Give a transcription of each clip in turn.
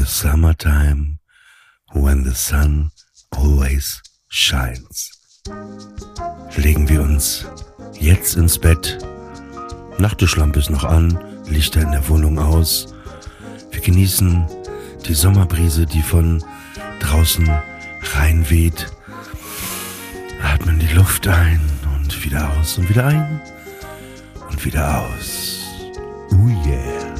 the summertime, when the sun always shines. Legen wir uns jetzt ins Bett. Nachttischlampe ist noch an, Lichter in der Wohnung aus. Wir genießen die Sommerbrise, die von draußen reinweht. Atmen die Luft ein und wieder aus und wieder ein und wieder aus.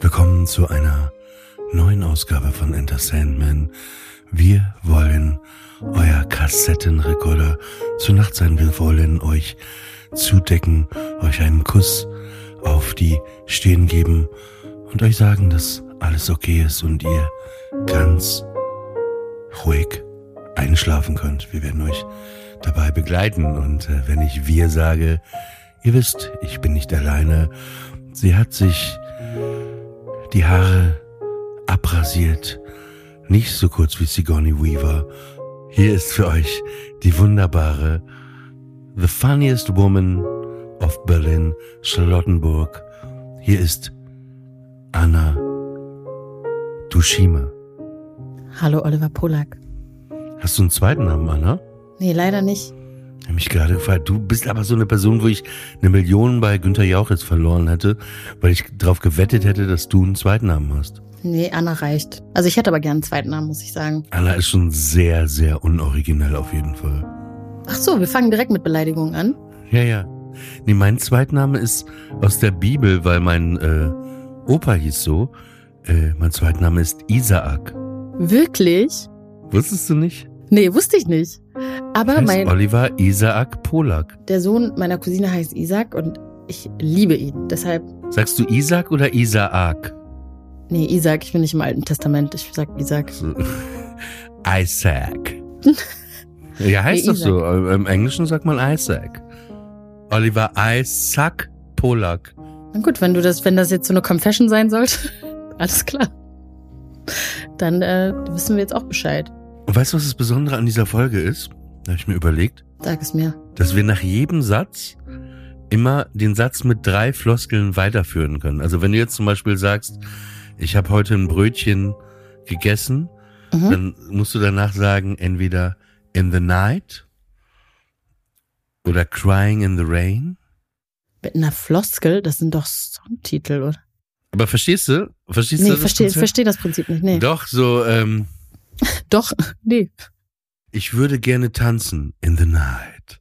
Willkommen zu einer neuen Ausgabe von Enter Sandman. Wir wollen euer Kassettenrekorder zu Nacht sein. Wir wollen euch zudecken, euch einen Kuss auf die Stirn geben und euch sagen, dass alles okay ist und ihr ganz ruhig einschlafen könnt. Wir werden euch dabei begleiten und äh, wenn ich wir sage, ihr wisst, ich bin nicht alleine. Sie hat sich die Haare abrasiert, nicht so kurz wie Sigourney Weaver. Hier ist für euch die wunderbare The Funniest Woman of Berlin, Charlottenburg. Hier ist Anna Dushima. Hallo Oliver Polak. Hast du einen zweiten Namen, Anna? Nee, leider nicht. Ich mich gerade gefragt, du bist aber so eine Person, wo ich eine Million bei Günther Jauch jetzt verloren hätte, weil ich darauf gewettet hätte, dass du einen zweiten Namen hast. Nee, Anna reicht. Also ich hätte aber gern einen zweiten Namen, muss ich sagen. Anna ist schon sehr, sehr unoriginell auf jeden Fall. Ach so, wir fangen direkt mit Beleidigungen an. Ja, ja. Nee, mein Zweitname ist aus der Bibel, weil mein äh, Opa hieß so. Äh, mein Zweitname ist Isaak. Wirklich? Wusstest du nicht? Nee, wusste ich nicht. Aber heißt mein, Oliver Isaak Polak. der Sohn meiner Cousine heißt Isaac und ich liebe ihn. Deshalb, Sagst du Isaac oder Isaak? nee, Isaac, ich bin nicht im Alten Testament, ich sag Isaac. Isaac. ja, heißt Nee, doch so. Im Englischen sagt man Isaac. Oliver Isaac Polak. Na gut, wenn du das, wenn das jetzt so eine Confession sein sollte, alles klar. Dann äh, wissen wir jetzt auch Bescheid. Und weißt du, was das Besondere an dieser Folge ist? Da habe ich mir überlegt, Sag es mir. dass wir nach jedem Satz immer den Satz mit drei Floskeln weiterführen können. Also wenn du jetzt zum Beispiel sagst, ich habe heute ein Brötchen gegessen, Mhm. dann musst du danach sagen, entweder in the night oder crying in the rain. Mit einer Floskel, das sind doch Songtitel, oder? Aber verstehst du? Verstehst Nee, du ich verstehe Konzept? versteh das Prinzip nicht. Nee. Doch, so, ähm, Doch, nee. ich würde gerne tanzen in the night.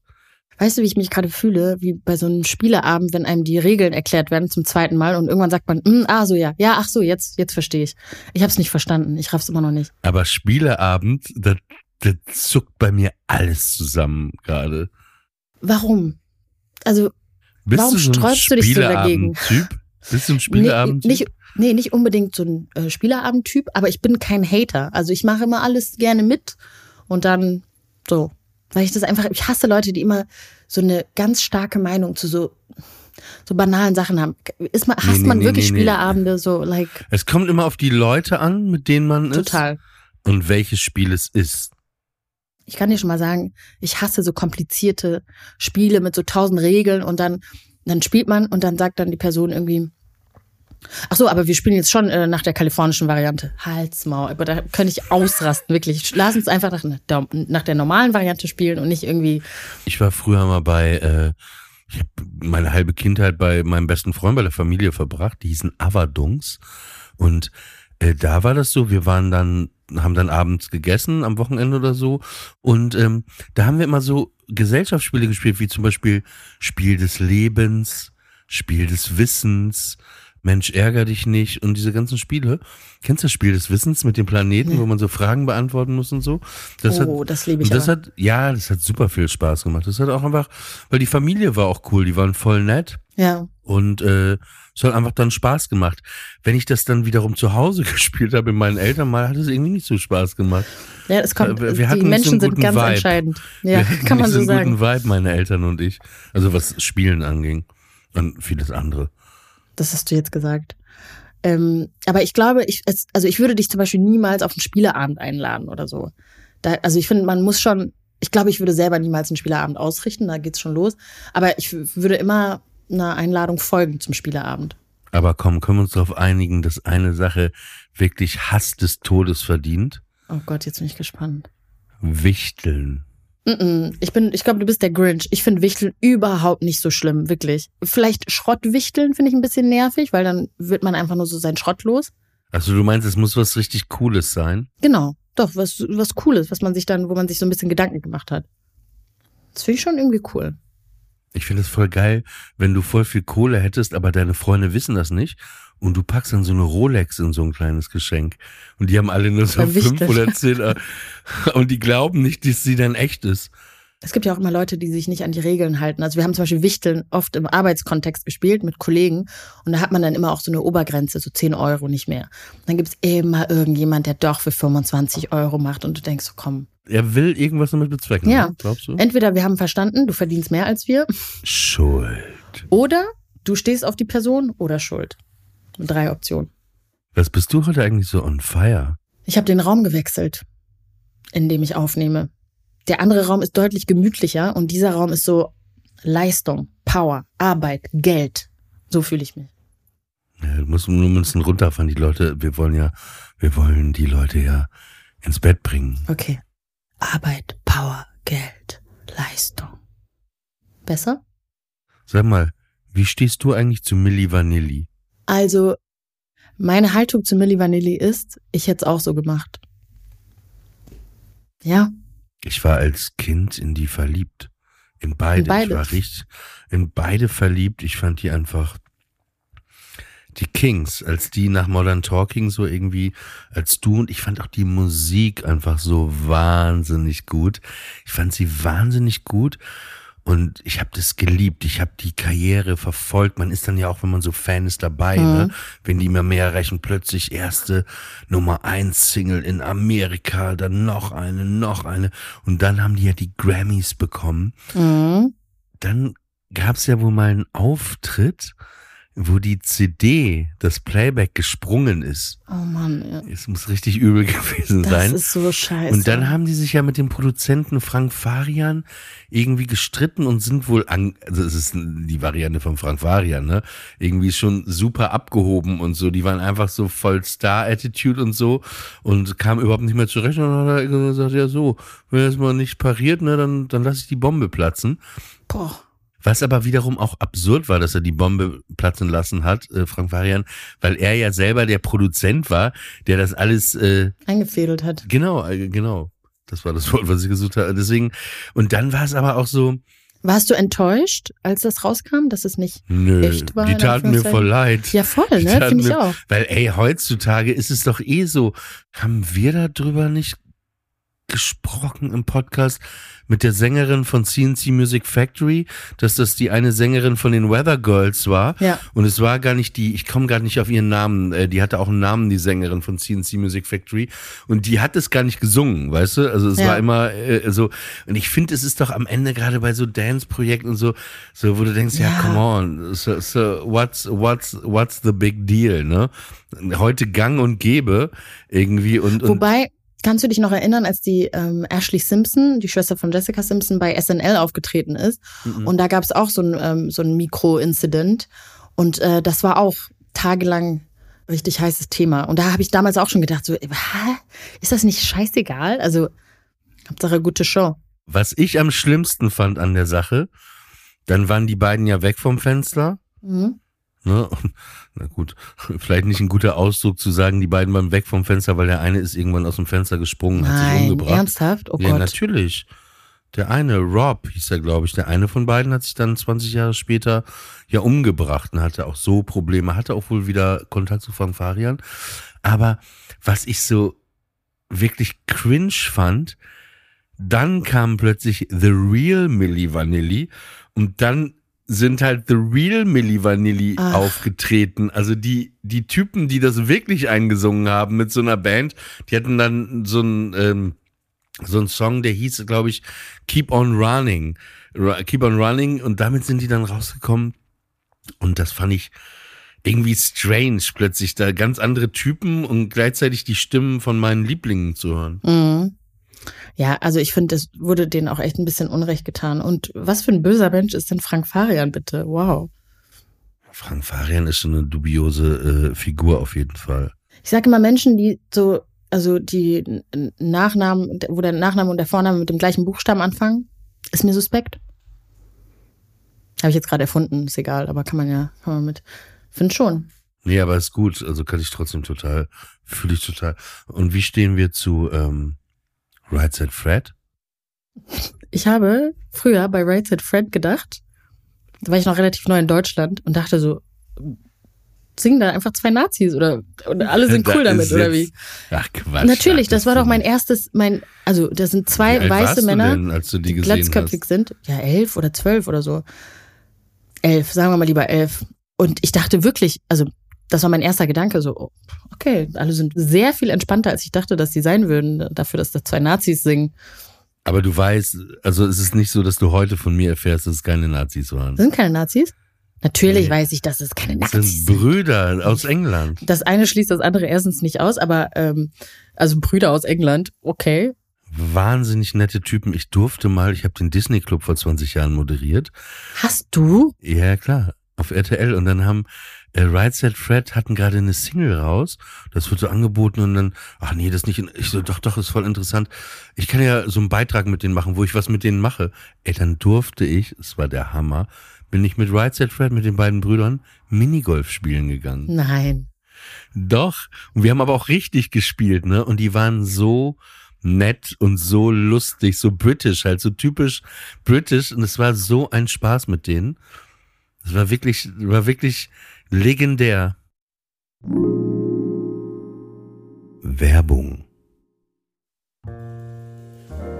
Weißt du, wie ich mich gerade fühle? Wie bei so einem Spieleabend, wenn einem die Regeln erklärt werden zum zweiten Mal und irgendwann sagt man, "Hm, ah, so ja, ja, ach so, jetzt, jetzt verstehe ich. Ich habe es nicht verstanden. Ich raff's immer noch nicht. Aber Spieleabend, da, da zuckt bei mir alles zusammen gerade. Warum? Also, Bist Warum du so sträubst du dich so dagegen? Spieleabend-Typ? Bist du ein nee, Spieleabend? nicht, nee, nicht unbedingt so ein äh, Spieleabend-Typ, aber ich bin kein Hater. Also ich mache immer alles gerne mit und dann so. Weil ich das einfach, ich hasse Leute, die immer so eine ganz starke Meinung zu so, so banalen Sachen haben. Ist man, hasst nee, man nee, wirklich. Spieleabende so, like, Es kommt immer auf die Leute an, mit denen man ist. total. Und welches Spiel es ist. ich kann dir schon mal sagen, ich hasse so komplizierte Spiele mit so tausend Regeln und dann, dann spielt man und dann sagt dann die Person irgendwie, ach so, aber wir spielen jetzt schon äh, nach der kalifornischen Variante. Halsmaul, aber da könnte ich ausrasten, wirklich. Lass uns einfach nach, der- nach der normalen Variante spielen und nicht irgendwie, Ich war früher mal bei, äh, ich habe meine halbe Kindheit bei meinem besten Freund bei der Familie verbracht. Die hießen Avadungs. Und äh, da war das so, wir waren dann, haben dann abends gegessen am Wochenende oder so. Und ähm, da haben wir immer so Gesellschaftsspiele gespielt, wie zum Beispiel Spiel des Lebens, Spiel des Wissens, Mensch, ärger dich nicht und diese ganzen Spiele. Kennst du das Spiel des Wissens mit den Planeten, Nee. wo man so Fragen beantworten muss und so? Das oh, das liebe ich das aber. hat, ja, das hat super viel Spaß gemacht. Das hat auch einfach, weil die Familie war auch cool, die waren voll nett. Ja. Und äh, es hat einfach dann Spaß gemacht. Wenn ich das dann wiederum zu Hause gespielt habe, mit meinen Eltern mal, hat es irgendwie nicht so Spaß gemacht. Ja, es kommt, Wir- wir hatten die Menschen einen sind ganz Vibe. entscheidend. Ja, Wir hatten kann man so einen sagen. guten Vibe, meine Eltern und ich. Also was Spielen anging. Und vieles andere. Das hast du jetzt gesagt. Ähm, aber ich glaube, ich, also ich würde dich zum Beispiel niemals auf einen Spieleabend einladen oder so. Da, also ich finde, man muss schon, ich glaube, ich würde selber niemals einen Spieleabend ausrichten, da geht's schon los. Aber ich würde immer einer Einladung folgen zum Spieleabend. Aber komm, können wir uns darauf einigen, dass eine Sache wirklich Hass des Todes verdient? Oh Gott, jetzt bin ich gespannt. Wichteln. Ich bin, ich glaube, du bist der Grinch. Ich finde Wichteln überhaupt nicht so schlimm, wirklich. Vielleicht Schrottwichteln finde ich ein bisschen nervig, weil dann wird man einfach nur so seinen Schrott los. Also du meinst, es muss was richtig Cooles sein? Genau, doch, was, was Cooles, was man sich dann, wo man sich so ein bisschen Gedanken gemacht hat. Das finde ich schon irgendwie cool. Ich finde es voll geil, wenn du voll viel Kohle hättest, aber deine Freunde wissen das nicht. Und du packst dann so eine Rolex in so ein kleines Geschenk. Und die haben alle nur so fünf oder zehn. Und die glauben nicht, dass sie dann echt ist. Es gibt ja auch immer Leute, die sich nicht an die Regeln halten. Also wir haben zum Beispiel Wichteln oft im Arbeitskontext gespielt mit Kollegen und da hat man dann immer auch so eine Obergrenze, so 10 Euro nicht mehr. Dann gibt es immer irgendjemand, der doch für 25 Euro macht und du denkst so, komm. Er will irgendwas damit bezwecken. Ja. ne? Glaubst du? Entweder wir haben verstanden, du verdienst mehr als wir Schuld. oder du stehst auf die Person oder Schuld. Drei Optionen. Was bist du heute eigentlich so on fire? Ich habe den Raum gewechselt, in dem ich aufnehme. Der andere Raum ist deutlich gemütlicher und dieser Raum ist so Leistung, Power, Arbeit, Geld. So fühle ich mich. Ja, du musst nur ein bisschen runterfahren. Die Leute, wir wollen ja, wir wollen die Leute ja ins Bett bringen. Okay. Arbeit, Power, Geld, Leistung. Besser? Sag mal, wie stehst du eigentlich zu Milli Vanilli? Also, meine Haltung zu Milli Vanilli ist, ich hätte es auch so gemacht. Ja, Ich war als Kind in die verliebt. In beide. In beide? Ich war richtig in beide verliebt. Ich fand die einfach die Kings, als die nach Modern Talking so irgendwie, als du und ich fand auch die Musik einfach so wahnsinnig gut. Ich fand sie wahnsinnig gut und ich habe das geliebt. Ich habe die Karriere verfolgt. Man ist dann ja auch, wenn man so Fan ist, dabei, Mhm. ne? Wenn die immer mehr erreichen, plötzlich erste Nummer eins Single in Amerika, dann noch eine, noch eine und dann haben die ja die Grammys bekommen mhm. dann gab's ja wohl mal einen Auftritt, wo die CD, das Playback gesprungen ist. oh Mann, ja. Es muss richtig übel gewesen das sein. ist so scheiße. Und dann haben die sich ja mit dem Produzenten Frank Farian irgendwie gestritten und sind wohl an, also es ist die Variante von Frank Farian, ne? Irgendwie schon super abgehoben und so. Die waren einfach so voll Star-Attitude und so und kamen überhaupt nicht mehr zurecht. Und dann hat er gesagt, ja so, wenn das mal nicht pariert, ne, dann, dann lasse ich die Bombe platzen. Boah. Was aber wiederum auch absurd war, dass er die Bombe platzen lassen hat, äh, Frank Varian, weil er ja selber der Produzent war, der das alles, äh, eingefädelt hat. genau, äh, genau. Das war das Wort, was ich gesucht habe. Deswegen, und dann war es aber auch so, Warst du enttäuscht, als das rauskam, dass es nicht nö, Echt wahr, die taten mir voll leid. Ja, voll, Die ne? Finde ich auch. Weil, ey, heutzutage ist es doch eh so. Haben wir da drüber nicht gesprochen im Podcast mit der Sängerin von CNC Music Factory, dass das die eine Sängerin von den Weather Girls war? Ja. Und es war gar nicht die, ich komme gar nicht auf ihren Namen, äh, die hatte auch einen Namen, die Sängerin von CNC Music Factory. Und die hat es gar nicht gesungen, weißt du? Also es Ja. war immer äh, so. Und ich finde, es ist doch am Ende gerade bei so Dance-Projekten und so, so, wo du denkst, ja, Ja. come on, so, so what's, what's, what's the big deal, ne? Heute gang und gäbe irgendwie und, und Wobei, kannst du dich noch erinnern, als die ähm, Ashley Simpson, die Schwester von Jessica Simpson, bei SNL aufgetreten ist? Mhm. Und da gab es auch so ein, ähm, so ein Mikro-Incident. Und äh, das war auch tagelang richtig heißes Thema. Und da habe ich damals auch schon gedacht, so, hä? ist das nicht scheißegal? Also, Hauptsache gute Show. was ich am schlimmsten fand an der Sache, dann waren die beiden ja weg vom Fenster. Mhm. Ne? Na gut, vielleicht nicht ein guter Ausdruck zu sagen, die beiden waren weg vom Fenster, weil der eine ist irgendwann aus dem Fenster gesprungen, hat sich Nein, umgebracht. ernsthaft? Oh ja, Gott. natürlich. Der eine, Rob, hieß er, glaube ich, der eine von beiden hat sich dann 20 Jahre später ja umgebracht und hatte auch so Probleme, hatte auch wohl wieder Kontakt zu Frank Farian. Aber was ich so wirklich cringe fand, dann kam plötzlich The Real Milli Vanilli und dann sind halt The Real Milli Vanilli Ach. aufgetreten. Also die, die Typen, die das wirklich eingesungen haben mit so einer Band, die hatten dann so ein, ähm, so ein Song, der hieß, glaube ich, Keep on Running. Ru- Keep on Running und damit sind die dann rausgekommen. Und das fand ich irgendwie strange, plötzlich da ganz andere Typen und gleichzeitig die Stimmen von meinen Lieblingen zu hören. Mhm. Ja, also ich finde, es wurde denen auch echt ein bisschen Unrecht getan. Und was für ein böser Mensch ist denn Frank Farian, bitte? Wow. Frank Farian ist schon eine dubiose äh, Figur auf jeden Fall. Ich sage immer Menschen, die so, also die Nachnamen, wo der Nachname und der Vorname mit dem gleichen Buchstaben anfangen, ist mir suspekt. Habe ich jetzt gerade erfunden, ist egal, aber kann man ja, kann man mit. Find schon. Nee, aber ist gut. Also kann ich trotzdem total, fühle ich total. Und wie stehen wir zu ähm, Right Said Fred? Ich habe früher bei Right Said Fred gedacht, da war ich noch relativ neu in Deutschland und dachte so, singen da einfach zwei Nazis oder und alle sind cool Da damit oder wie? Ach Quatsch. Natürlich, das war doch mein erstes, mein, also das sind zwei Wie weiße Männer, denn, die glatzköpfig hast? sind. Ja, elf oder zwölf oder so. Elf, sagen wir mal lieber elf. Und ich dachte wirklich, also das war mein erster Gedanke, so, oh, okay, alle sind sehr viel entspannter, als ich dachte, dass sie sein würden, dafür, dass da zwei Nazis singen. Aber du weißt, also es ist nicht so, dass du heute von mir erfährst, dass es keine Nazis waren. Das sind keine Nazis? Natürlich Nee. weiß ich, dass es keine Das Nazis sind sind. Brüder aus England. Das eine schließt das andere erstens nicht aus, aber ähm, also Brüder aus England, okay. Wahnsinnig nette Typen. Ich durfte mal, ich habe den Disney Club vor 20 Jahren moderiert. Hast du? Ja, klar, auf RTL. Und dann haben äh, Right Said Fred hatten gerade eine Single raus. Das wird so angeboten und dann, ach nee, das nicht. Ich so, doch, doch, ist voll interessant. Ich kann ja so einen Beitrag mit denen machen, wo ich was mit denen mache. Ey, dann durfte ich, es war der Hammer, bin ich mit Right Said Fred, mit den beiden Brüdern, Minigolf spielen gegangen. Nein. Doch. Und wir haben aber auch richtig gespielt, ne? Und die waren so nett und so lustig, so british, halt so typisch british. Und es war so ein Spaß mit denen. Es war wirklich, war wirklich legendär. Werbung.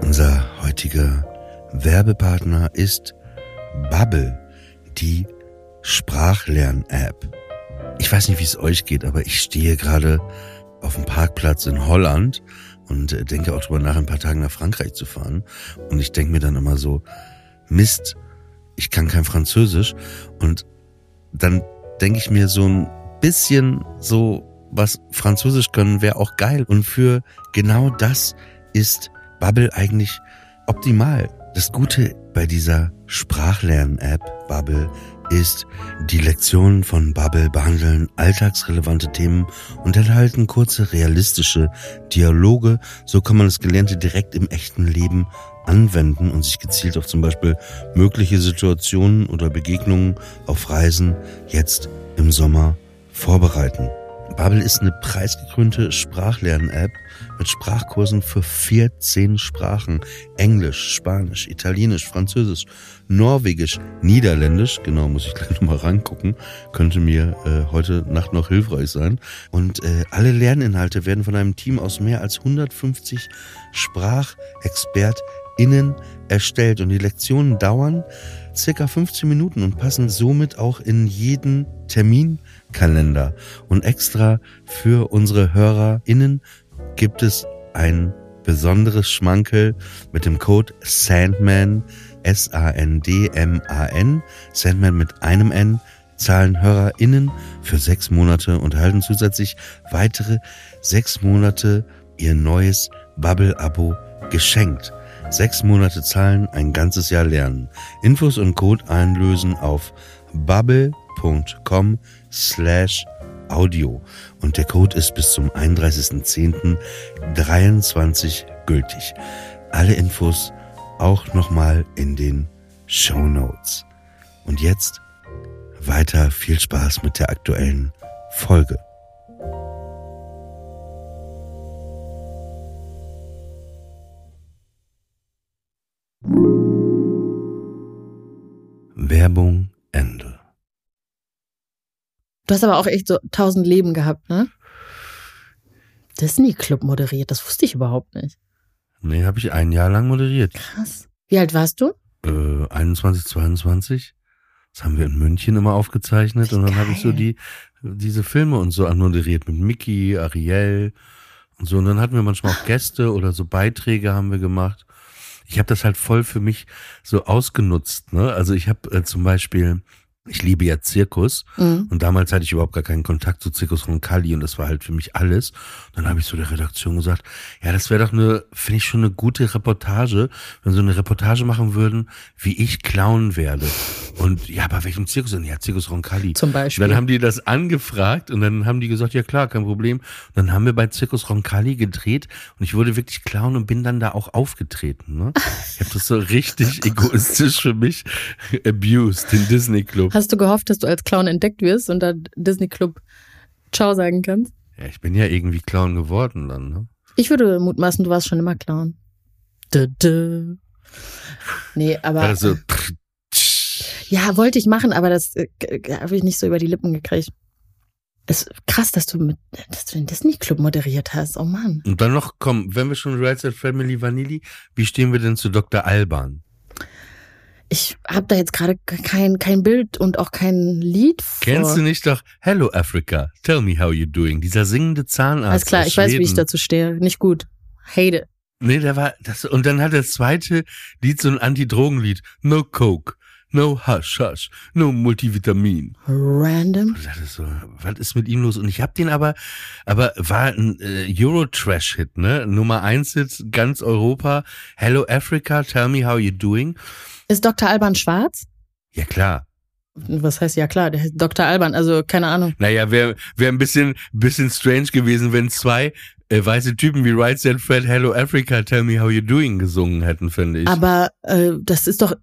Unser heutiger Werbepartner ist Bubble, die Sprachlern-App. Ich weiß nicht, wie es euch geht, aber ich stehe gerade auf dem Parkplatz in Holland und äh, denke auch drüber nach, in ein paar Tagen nach Frankreich zu fahren. Und ich denke mir dann immer so, Mist, ich kann kein Französisch. Und dann denke ich mir so ein bisschen so, was Französisch können, wäre auch geil. Und für genau das ist Bubble eigentlich optimal. Das Gute bei dieser Sprachlern-App Bubble ist, die Lektionen von Bubble behandeln alltagsrelevante Themen und enthalten kurze, realistische Dialoge. So kann man das Gelernte direkt im echten Leben anwenden und sich gezielt auf zum Beispiel mögliche Situationen oder Begegnungen auf Reisen jetzt im Sommer vorbereiten. Bubble ist eine preisgekrönte Sprachlern-App mit Sprachkursen für 14 Sprachen. Englisch, Spanisch, Italienisch, Französisch, Norwegisch, Niederländisch. Genau, muss ich gleich nochmal rangucken. Könnte mir äh, heute Nacht noch hilfreich sein. Und äh, alle Lerninhalte werden von einem Team aus mehr als 150 SprachexpertInnen erstellt. Und die Lektionen dauern circa 15 Minuten und passen somit auch in jeden Terminkalender. Und extra für unsere HörerInnen gibt es ein besonderes Schmankel mit dem Code Sandman, S-A-N-D-M-A-N, Sandman mit einem N, zahlen HörerInnen für sechs Monate und erhalten zusätzlich weitere sechs Monate ihr neues Bubble-Abo geschenkt. Sechs Monate zahlen, ein ganzes Jahr lernen. Infos und Code einlösen auf bubble.com slash audio. Und der Code ist bis zum 31.10.23 gültig. Alle Infos auch nochmal in den Show Notes. Und jetzt weiter viel Spaß mit der aktuellen Folge. Werbung Ende. Du hast aber auch echt so tausend Leben gehabt, ne? Disney Club moderiert, das wusste ich überhaupt nicht. Nee, habe ich ein Jahr lang moderiert. Krass. Wie alt warst du? Äh, 21, 22. Das haben wir in München immer aufgezeichnet und dann habe ich so die diese Filme und so anmoderiert mit Mickey, Ariel und so. Und dann hatten wir manchmal auch Gäste oder so Beiträge haben wir gemacht. Ich habe das halt voll für mich so ausgenutzt. Ne? Also ich habe äh, zum Beispiel ich liebe ja Zirkus mhm. und damals hatte ich überhaupt gar keinen Kontakt zu Zirkus Roncalli und das war halt für mich alles. Dann habe ich so der Redaktion gesagt, ja, das wäre doch eine, finde ich schon eine gute Reportage, wenn sie eine Reportage machen würden, wie ich Clown werde. Und ja, bei welchem Zirkus denn? Ja, Zirkus Roncalli. Zum Beispiel. Dann haben die das angefragt und dann haben die gesagt, ja klar, kein Problem. Und dann haben wir bei Zirkus Roncalli gedreht und ich wurde wirklich Clown und bin dann da auch aufgetreten. Ne? Ich habe das so richtig egoistisch für mich abused, den Disney Club. Hast du gehofft, dass du als Clown entdeckt wirst und dann Disney Club Ciao sagen kannst? Ja, ich bin ja irgendwie Clown geworden dann, ne? Ich würde mutmaßen, du warst schon immer Clown. Dö, dö. Nee, aber. Also, ja, wollte ich machen, aber das äh, habe ich nicht so über die Lippen gekriegt. Es ist krass, dass du mit, dass du den Disney Club moderiert hast. Oh Mann. Und dann noch, komm, wenn wir schon Right Side Family Vanilli, wie stehen wir denn zu Dr. Alban? Ich habe da jetzt gerade kein, kein Bild und auch kein Lied vor. Kennst du nicht doch Hello Africa, tell me how you doing? Dieser singende Zahnarzt. Alles klar, ich Schweden. weiß, wie ich dazu stehe. Nicht gut. Hate it. Nee, der war das und dann hat das zweite Lied so ein Anti-Drogen-Lied. No Coke, no Hush Hush, no Multivitamin. Random. So, was ist mit ihm los? Und ich hab den aber, aber war ein äh, Euro-Trash-Hit, ne? Nummer eins Hit, ganz Europa. Hello Africa, tell me how you doing. Ist Dr. Alban schwarz? Ja, klar. Was heißt ja klar, der Dr. Alban, also keine Ahnung. Naja, wäre wär ein bisschen, bisschen strange gewesen, wenn zwei äh, weiße Typen wie Right Said Fred, Hello Africa, Tell Me How You Doing gesungen hätten, finde ich. Aber äh, das ist doch,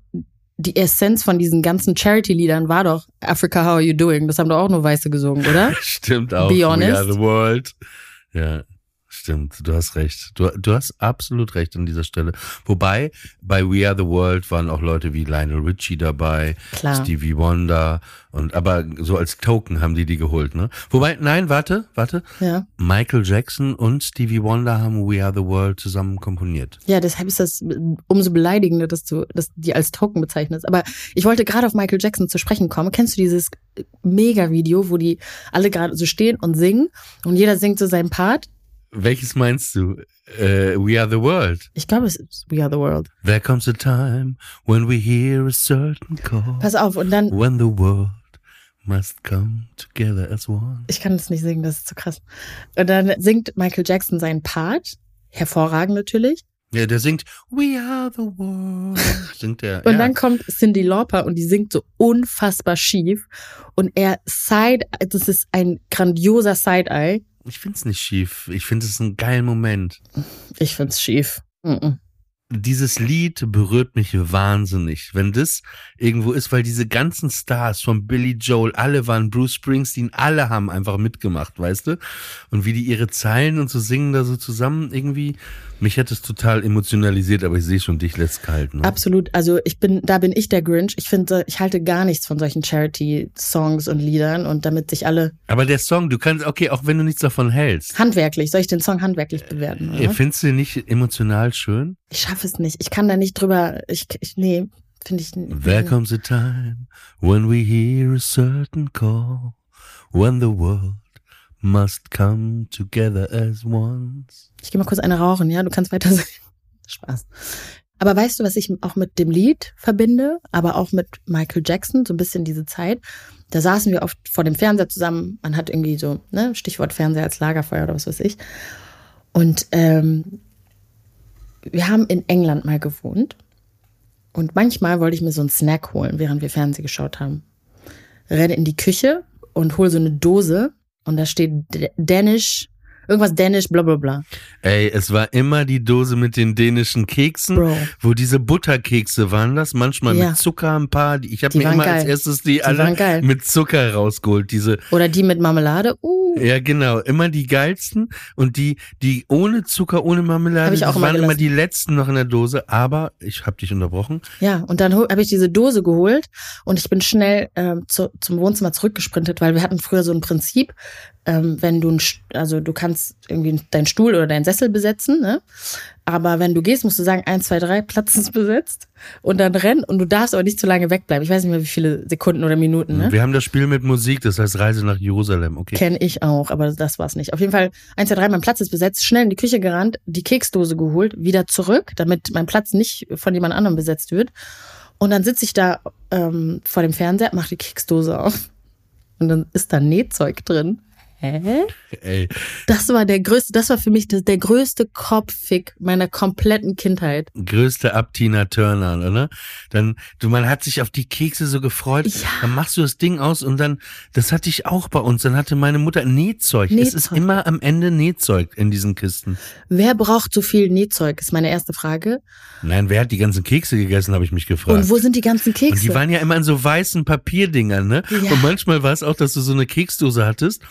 die Essenz von diesen ganzen Charity-Liedern war doch Africa, How Are You Doing? Das haben doch auch nur Weiße gesungen, oder? Stimmt auch. Be honest. We are the world. Ja. Stimmt, du hast recht. Du, du hast absolut recht an dieser Stelle. Wobei, bei We Are the World waren auch Leute wie Lionel Richie dabei, Klar. Stevie Wonder und aber so als Token haben die die geholt, ne? Wobei, nein, warte, warte. Ja. Michael Jackson und Stevie Wonder haben We Are the World zusammen komponiert. Ja, deshalb ist das umso beleidigender, dass du dass die als Token bezeichnest. Aber ich wollte gerade auf Michael Jackson zu sprechen kommen. Kennst du dieses Mega-Video, wo die alle gerade so stehen und singen und jeder singt so seinen Part? Welches meinst du? Uh, we are the world. Ich glaube, es ist We are the world. There comes a time when we hear a certain call. Pass auf, und dann. When the world must come together as one. Ich kann das nicht singen, das ist zu krass. Und dann singt Michael Jackson seinen Part. Hervorragend natürlich. Ja, der singt We are the world. Singt der. und ja. dann kommt Cindy Lauper und die singt so unfassbar schief. Und er side, das ist ein grandioser Side-Eye. Ich find's nicht schief. Ich finde es einen geilen Moment. Ich find's schief. Mm -mm. Dieses Lied berührt mich wahnsinnig, wenn das irgendwo ist, weil diese ganzen Stars von Billy Joel, alle waren Bruce Springsteen, alle haben einfach mitgemacht, weißt du? Und wie die ihre Zeilen und so singen da so zusammen irgendwie, mich hätte es total emotionalisiert, aber ich sehe schon, dich lässt kalt. Ne? Absolut. Also ich bin, da bin ich der Grinch. Ich finde, ich halte gar nichts von solchen Charity-Songs und Liedern und damit sich alle. Aber der Song, du kannst, okay, auch wenn du nichts davon hältst. Handwerklich, soll ich den Song handwerklich bewerten? Oder? Findest du den nicht emotional schön? Ich schaffe es nicht. Ich kann da nicht drüber. Ich, ich nee, finde ich. There comes a time when we hear a certain call, when the world must come together as once. Ich gehe mal kurz eine rauchen, ja? Du kannst weiter. Spaß. Aber weißt du, was ich auch mit dem Lied verbinde, aber auch mit Michael Jackson, so ein bisschen diese Zeit? Da saßen wir oft vor dem Fernseher zusammen. Man hat irgendwie so, ne, Stichwort Fernseher als Lagerfeuer oder was weiß ich. Und ähm, wir haben in England mal gewohnt. Und manchmal wollte ich mir so einen Snack holen, während wir Fernsehen geschaut haben. Renne in die Küche und hole so eine Dose und da steht Danish, irgendwas Danish, bla bla bla. Ey, es war immer die Dose mit den dänischen Keksen, Bro. wo diese Butterkekse waren das, manchmal Ja. mit Zucker ein paar. Ich habe mir immer als geil. erstes die, Die alle mit Zucker rausgeholt. Diese, Oder die mit Marmelade. Uh. ja genau, immer die geilsten und die, die ohne Zucker, ohne Marmelade, Hab ich auch das immer waren immer gelassen. die letzten noch in der Dose. Aber ich habe dich unterbrochen. Ja, und dann habe ich diese Dose geholt und ich bin schnell ähm, zu, zum Wohnzimmer zurückgesprintet, weil wir hatten früher so ein Prinzip, ähm, wenn du, ein, also du kannst irgendwie deinen Stuhl oder deinen Sessel besetzen, ne? Aber wenn du gehst, musst du sagen, eins, zwei, drei, Platz ist besetzt und dann rennen und du darfst aber nicht zu lange wegbleiben. Ich weiß nicht mehr, wie viele Sekunden oder Minuten, ne? Wir haben das Spiel mit Musik, das heißt Reise nach Jerusalem, okay. Kenn ich auch, aber das war's nicht. Auf jeden Fall, eins, zwei, drei, mein Platz ist besetzt, schnell in die Küche gerannt, die Keksdose geholt, wieder zurück, damit mein Platz nicht von jemand anderem besetzt wird. Und dann sitze ich da ähm, vor dem Fernseher, mache die Keksdose auf und dann ist da Nähzeug drin. Hä? Ey, Das war der größte, das war für mich das, der größte Kopffick meiner kompletten Kindheit. größte ab Tina Turner, oder? Dann, du, man hat sich auf die Kekse so gefreut. Ja. Dann machst du das Ding aus und dann, das hatte ich auch bei uns. Dann hatte meine Mutter Nähzeug. Es ist Nähzeug. immer am Ende Nähzeug in diesen Kisten. Wer braucht so viel Nähzeug, ist meine erste Frage. Nein, wer hat die ganzen Kekse gegessen, habe ich mich gefragt. Und wo sind die ganzen Kekse? Und die waren ja immer in so weißen Papierdingern, ne? Ja. Und manchmal war es auch, dass du so eine Keksdose hattest,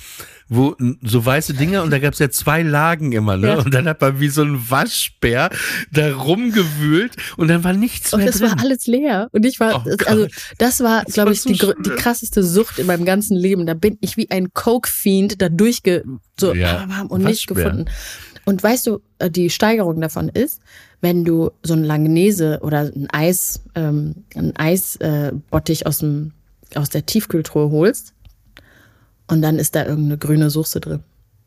wo so weiße Dinger und da gab's ja zwei Lagen immer, ne? Ja. Und dann hat man wie so ein Waschbär da rumgewühlt und dann war nichts und mehr das drin. war alles leer. Und ich war, Oh Gott. also das war, glaube ich, so die, die krasseste Sucht in meinem ganzen Leben. Da bin ich wie ein Coke-Fiend da durchge, so, Ja, und nicht gefunden. Und weißt du, äh, die Steigerung davon ist, wenn du so ein Langnese oder ein Eis, ähm, ein Eisbottich äh, Bottich aus dem, aus der Tiefkühltruhe holst und dann ist da irgendeine grüne Soße drin.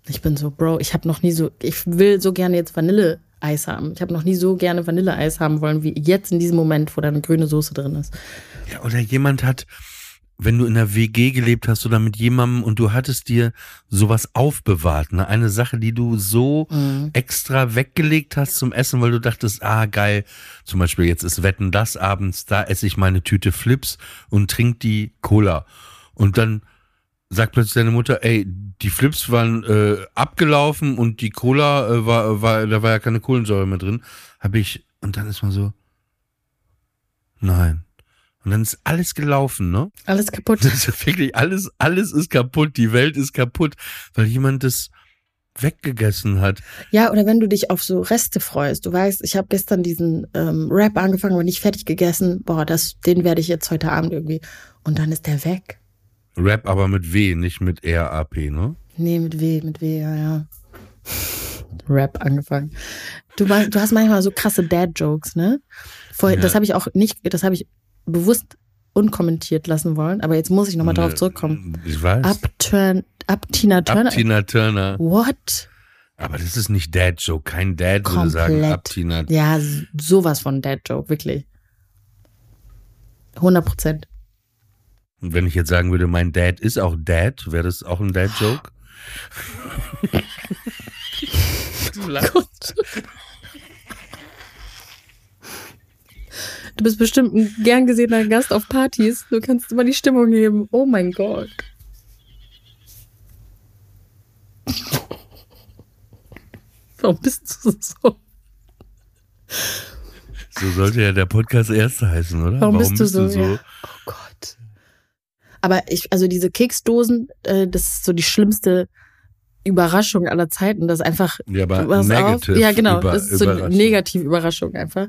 Ich bin so, Bro, ich habe noch nie so, ich will so gerne jetzt Vanilleeis haben. Ich habe noch nie so gerne Vanilleeis haben wollen, wie jetzt in diesem Moment, wo da eine grüne Soße drin ist. Ja, oder jemand hat, wenn du in einer WG gelebt hast oder mit jemandem und du hattest dir sowas aufbewahrt, ne? Eine Sache, die du so extra weggelegt hast zum Essen, weil du dachtest, ah, geil, zum Beispiel jetzt ist Wetten das abends, da esse ich meine Tüte Flips und trink die Cola. Und dann sagt plötzlich deine Mutter, ey, die Flips waren äh, abgelaufen und die Cola äh, war, war, da war ja keine Kohlensäure mehr drin. Habe ich, und dann ist man so, nein. Und dann ist alles gelaufen, ne? Alles kaputt. Das ist wirklich alles, alles ist kaputt. Die Welt ist kaputt, weil jemand das weggegessen hat. Ja, oder wenn du dich auf so Reste freust. Du weißt, ich habe gestern diesen ähm, Rap angefangen, aber nicht fertig gegessen. Boah, das, den werde ich jetzt heute Abend irgendwie. Und dann ist der weg. Rap aber mit W, nicht mit RAP, ne? Nee, mit W, mit W, ja, ja. Rap angefangen. Du, du hast manchmal so krasse Dad-Jokes, ne? Vorher, Ja. Das habe ich auch nicht, das habe ich bewusst unkommentiert lassen wollen, aber jetzt muss ich nochmal drauf zurückkommen. Ich weiß. Ab, Turn, ab Tina Turner. Ab Tina Turner. What? Aber das ist nicht Dad Joke. Kein Dad würde sagen, ab Tina Ja, sowas von Dad-Joke, wirklich. 100 Prozent. Und wenn ich jetzt sagen würde, mein Dad ist auch Dad, wäre das auch ein Dad-Joke? Du lachst. Du bist bestimmt ein gern gesehener Gast auf Partys. Du kannst immer die Stimmung heben. Oh mein Gott. Warum bist du so? So sollte ja der Podcast erste heißen, oder? Warum, bist, du so? Ja. Oh Gott. Aber ich, also diese Keksdosen, äh, das ist so die schlimmste Überraschung aller Zeiten. Das ist einfach Ja, aber was negative auf. Ja, genau. Über- das ist so eine negative Überraschung einfach.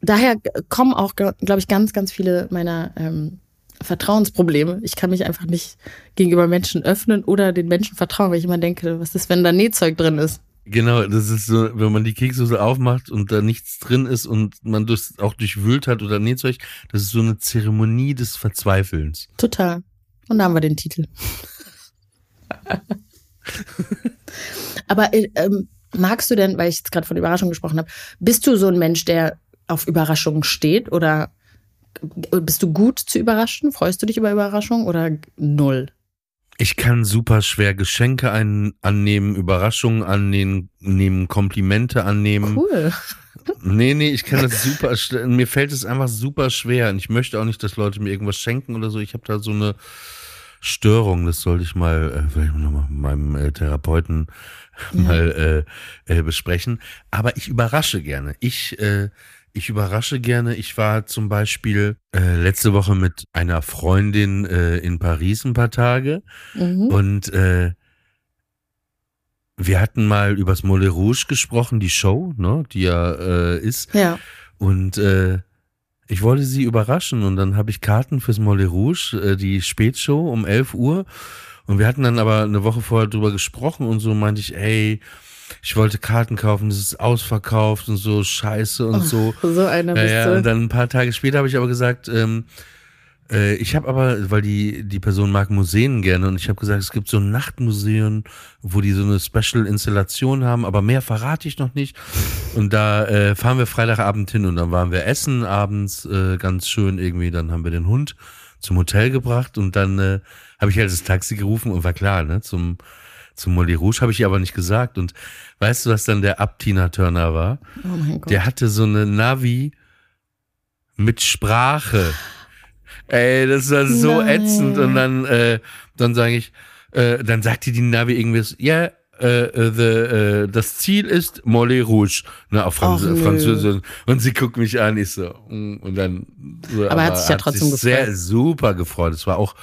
Daher kommen auch, glaube ich, ganz, ganz viele meiner ähm, Vertrauensprobleme. Ich kann mich einfach nicht gegenüber Menschen öffnen oder den Menschen vertrauen, weil ich immer denke, was ist, wenn da Nähzeug drin ist? Genau, das ist so, wenn man die Kekssoße aufmacht und da nichts drin ist und man das auch durchwühlt hat oder Nähzeug, das ist so eine Zeremonie des Verzweifelns. Total. Und da haben wir den Titel. Aber äh, ähm, magst du denn, weil ich jetzt gerade von Überraschung gesprochen habe, bist du so ein Mensch, der auf Überraschungen steht oder bist du gut zu überraschen? Freust du dich über Überraschungen oder null? Ich kann super schwer Geschenke ein, annehmen, Überraschungen annehmen, nehmen, Komplimente annehmen. Cool. Nee, nee, ich kann das super, mir fällt es einfach super schwer und ich möchte auch nicht, dass Leute mir irgendwas schenken oder so. Ich habe da so eine Störung, das sollte ich mal äh, vielleicht noch mal mit meinem äh, Therapeuten mal äh, äh, besprechen. Aber ich überrasche gerne. Ich, äh, ich überrasche gerne. Ich war zum Beispiel äh, letzte Woche mit einer Freundin äh, in Paris ein paar Tage Mhm. und äh, wir hatten mal übers Moulin Rouge gesprochen, die Show, ne, die ja äh, ist. Ja. Und äh, ich wollte sie überraschen und dann habe ich Karten fürs Moulin Rouge, äh, die Spätshow um 11 Uhr. Und wir hatten dann aber eine Woche vorher drüber gesprochen und so meinte ich, ey, ich wollte Karten kaufen, das ist ausverkauft und so scheiße und so. So eine Ja, bist ja, und dann ein paar Tage später habe ich aber gesagt, ähm, äh, ich habe aber, weil die, die Person mag Museen gerne und ich habe gesagt, es gibt so ein Nachtmuseum, wo die so eine Special-Installation haben, aber mehr verrate ich noch nicht. Und da äh, fahren wir Freitagabend hin und dann waren wir essen abends, äh, ganz schön irgendwie, dann haben wir den Hund zum Hotel gebracht und dann äh, habe ich halt das Taxi gerufen und war klar, ne, zum zum Molly Rouge habe ich ihr aber nicht gesagt. Und weißt du, was dann der Abtina Turner war? oh mein Gott. Der hatte so eine Navi mit Sprache. Ey, das war so Nein. ätzend. Und dann, äh, dann sage ich, äh, dann sagte die Navi irgendwie, so, ja, äh, äh, the, äh, das Ziel ist Molly Rouge, ne, auf Franz nö. Französisch. Und sie guckt mich an, ich so, mm, und dann. So, Aber hat sich ja trotzdem gefreut. Sehr super gefreut. Es war auch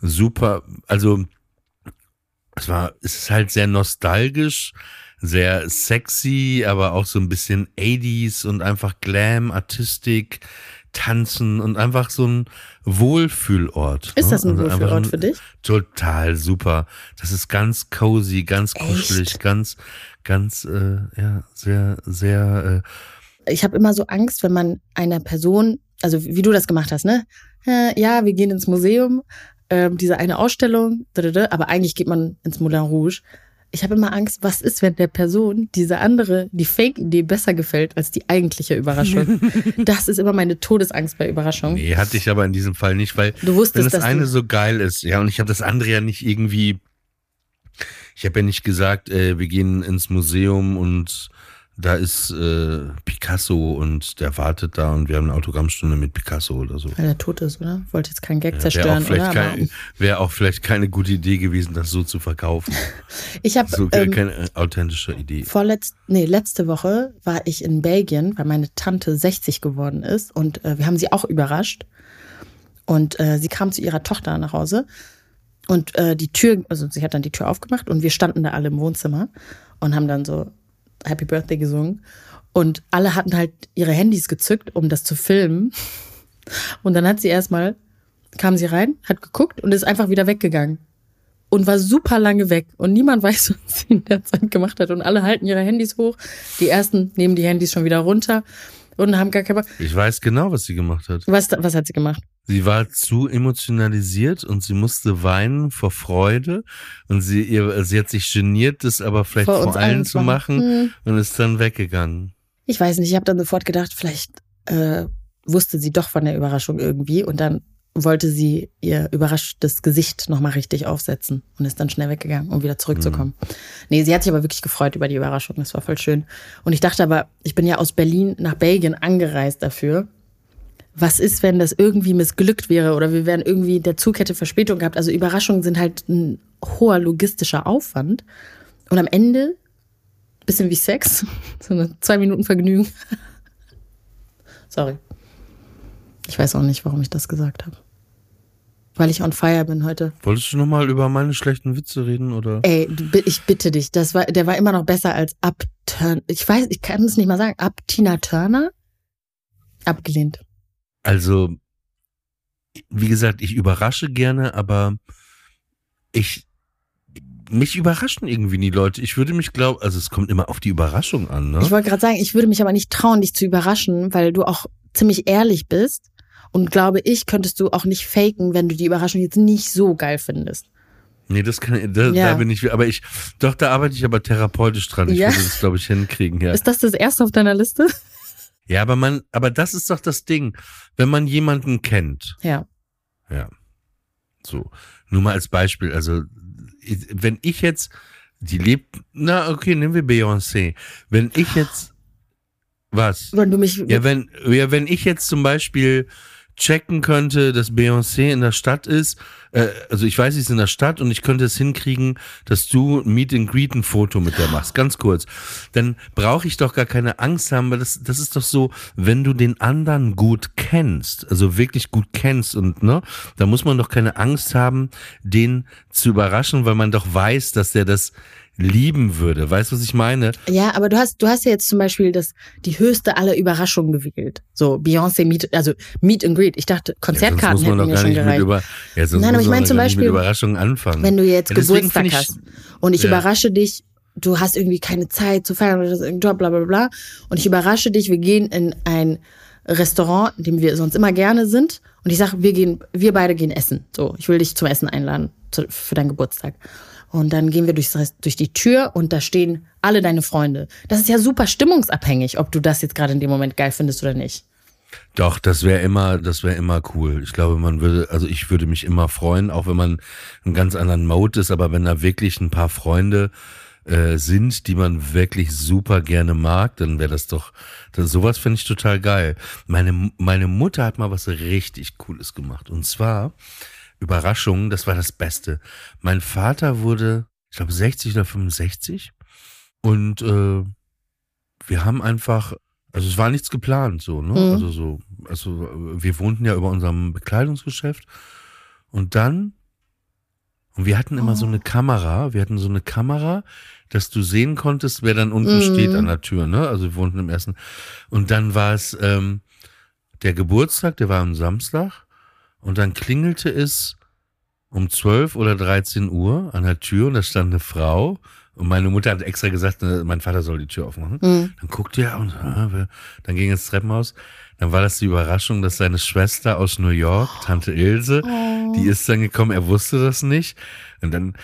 super, also es war, es ist halt sehr nostalgisch, sehr sexy, aber auch so ein bisschen 80s und einfach Glam, Artistik, Tanzen und einfach so ein Wohlfühlort. ist ne? das ein Also Wohlfühlort für dich? Total super. Das ist ganz cozy, ganz kuschelig, Echt? ganz, ganz, äh, ja, sehr, sehr, äh, Ich habe immer so Angst, wenn man einer Person, also wie du das gemacht hast, ne? Äh, ja, wir gehen ins Museum, ähm, diese eine Ausstellung, aber eigentlich geht man ins Moulin Rouge. Ich habe immer Angst, was ist, wenn der Person diese andere, die Fake-Idee besser gefällt als die eigentliche Überraschung? das ist immer meine Todesangst bei Überraschungen. nee, hatte ich aber in diesem Fall nicht, weil Du wusstest, wenn das dass eine so geil ist, ja, und ich habe das andere ja nicht irgendwie, ich habe ja nicht gesagt, äh, wir gehen ins Museum und da ist äh, Picasso und der wartet da und wir haben eine Autogrammstunde mit Picasso oder so. weil er tot ist, oder? Wollte jetzt keinen Gag Ja, Wäre zerstören, auch, vielleicht oder? Kein, wär auch vielleicht keine gute Idee gewesen, das so zu verkaufen. ich habe So ähm, keine äh, authentische Idee. Vorletzt, nee, letzte Woche war ich in Belgien, weil meine Tante 60 geworden ist und äh, wir haben sie auch überrascht. Und äh, sie kam zu ihrer Tochter nach Hause und äh, die Tür, also sie hat dann die Tür aufgemacht und wir standen da alle im Wohnzimmer und haben dann so Happy Birthday gesungen. Und alle hatten halt ihre Handys gezückt, um das zu filmen. Und dann hat sie erstmal, kam sie rein, hat geguckt und ist einfach wieder weggegangen und war super lange weg und niemand weiß, was sie in der Zeit gemacht hat und alle halten ihre Handys hoch. Die ersten nehmen die Handys schon wieder runter und haben gar keinen Bock. Ich weiß genau, was sie gemacht hat. Was, was hat sie gemacht? Sie war zu emotionalisiert und sie musste weinen vor Freude und sie, ihr, sie hat sich geniert, das aber vielleicht Vor vor, allen zu machen. machen und ist dann weggegangen. Ich weiß nicht, ich habe dann sofort gedacht, vielleicht äh, wusste sie doch von der Überraschung irgendwie und dann wollte sie ihr überraschtes Gesicht nochmal richtig aufsetzen und ist dann schnell weggegangen, um wieder zurückzukommen. Nee, sie hat sich aber wirklich gefreut über die Überraschung, das war voll schön. Und ich dachte aber, ich bin ja aus Berlin nach Belgien angereist dafür. Was ist, wenn das irgendwie missglückt wäre oder wir wären irgendwie, der Zug hätte Verspätung gehabt. Also Überraschungen sind halt ein hoher logistischer Aufwand. Und am Ende, bisschen wie Sex, so eine zwei Minuten Vergnügen. Sorry. Ich weiß auch nicht, warum ich das gesagt habe. Weil ich on fire bin heute. Wolltest du nochmal über meine schlechten Witze reden oder? Ey, ich bitte dich, das war, der war immer noch besser als Up Turn. Ich weiß, ich kann es nicht mal sagen. Up Tina Turner? Abgelehnt. Also, wie gesagt, ich überrasche gerne, aber ich, mich überraschen irgendwie die Leute. Ich würde mich glauben, also es kommt immer auf die Überraschung an, ne? Ich wollte gerade sagen, ich würde mich aber nicht trauen, dich zu überraschen, weil du auch ziemlich ehrlich bist. Und glaube ich, könntest du auch nicht faken, wenn du die Überraschung jetzt nicht so geil findest. Nee, das kann, da, Ja. da bin ich, aber ich, doch, da arbeite ich aber therapeutisch dran. Ich Ja. würde das, glaube ich, hinkriegen, ja. Ist das das erste auf deiner Liste? Ja, aber man, aber das ist doch das Ding. Wenn man jemanden kennt, Ja. ja. So. Nur mal als Beispiel, also, wenn ich jetzt, die lebt, na, okay, nehmen wir Beyoncé. Wenn ich jetzt, was? Wenn du mich. Ja, wenn, ja, wenn ich jetzt zum Beispiel checken könnte, dass Beyoncé in der Stadt ist, äh, also ich weiß, sie ist in der Stadt und ich könnte es hinkriegen, dass du Meet and Greet ein Foto mit der machst, ganz kurz, dann brauche ich doch gar keine Angst haben, weil das, das ist doch so, wenn du den anderen gut kennst, also wirklich gut kennst und ne, da muss man doch keine Angst haben, den zu überraschen, weil man doch weiß, dass der das lieben würde. Weißt du, was ich meine? Ja, aber du hast, du hast ja jetzt zum Beispiel das, die höchste aller Überraschungen gewählt. So Beyoncé Meet, also Meet and Greet. Ich dachte, Ja, Konzertkarten man hätten mir gar schon gereicht. über, ja, Nein, aber ich meine zum Beispiel, Überraschungen anfangen. wenn du jetzt Ja, Geburtstag ich- hast und ich Ja. überrasche dich, du hast irgendwie keine Zeit zu feiern oder irgendein Job, bla bla bla. Und ich überrasche dich, wir gehen in ein Restaurant, in dem wir sonst immer gerne sind. Und ich sage, wir gehen, wir beide gehen essen. So, ich will dich zum Essen einladen zu, für deinen Geburtstag. Und dann gehen wir durchs, durch die Tür und da stehen alle deine Freunde. Das ist ja super stimmungsabhängig, ob du das jetzt gerade in dem Moment geil findest oder nicht. Doch, das wäre immer, das wäre immer cool. Ich glaube, man würde, also ich würde mich immer freuen, auch wenn man einen ganz anderen Mode ist, aber wenn da wirklich ein paar Freunde äh, sind, die man wirklich super gerne mag, dann wäre das doch, das, sowas finde ich total geil. Meine, meine Mutter hat mal was richtig Cooles gemacht. Und zwar, Überraschung, das war das Beste. Mein Vater wurde, ich glaube, 60 oder 65 und äh, wir haben einfach, also es war nichts geplant so, ne? Mhm. Also so, also wir wohnten ja über unserem Bekleidungsgeschäft und dann und wir hatten immer so eine Kamera, wir hatten so eine Kamera, dass du sehen konntest, wer dann unten Mhm. steht an der Tür, ne? Also wir wohnten im ersten. Und dann war es ähm, der Geburtstag, der war am Samstag und dann klingelte es um 12 oder 13 Uhr an der Tür und da stand eine Frau und meine Mutter hat extra gesagt, äh, mein Vater soll die Tür aufmachen. Mhm. Dann guckte er und ah, dann ging ins Treppenhaus. Dann war das die Überraschung, dass seine Schwester aus New York, Tante Ilse, die ist dann gekommen, er wusste das nicht. Und dann,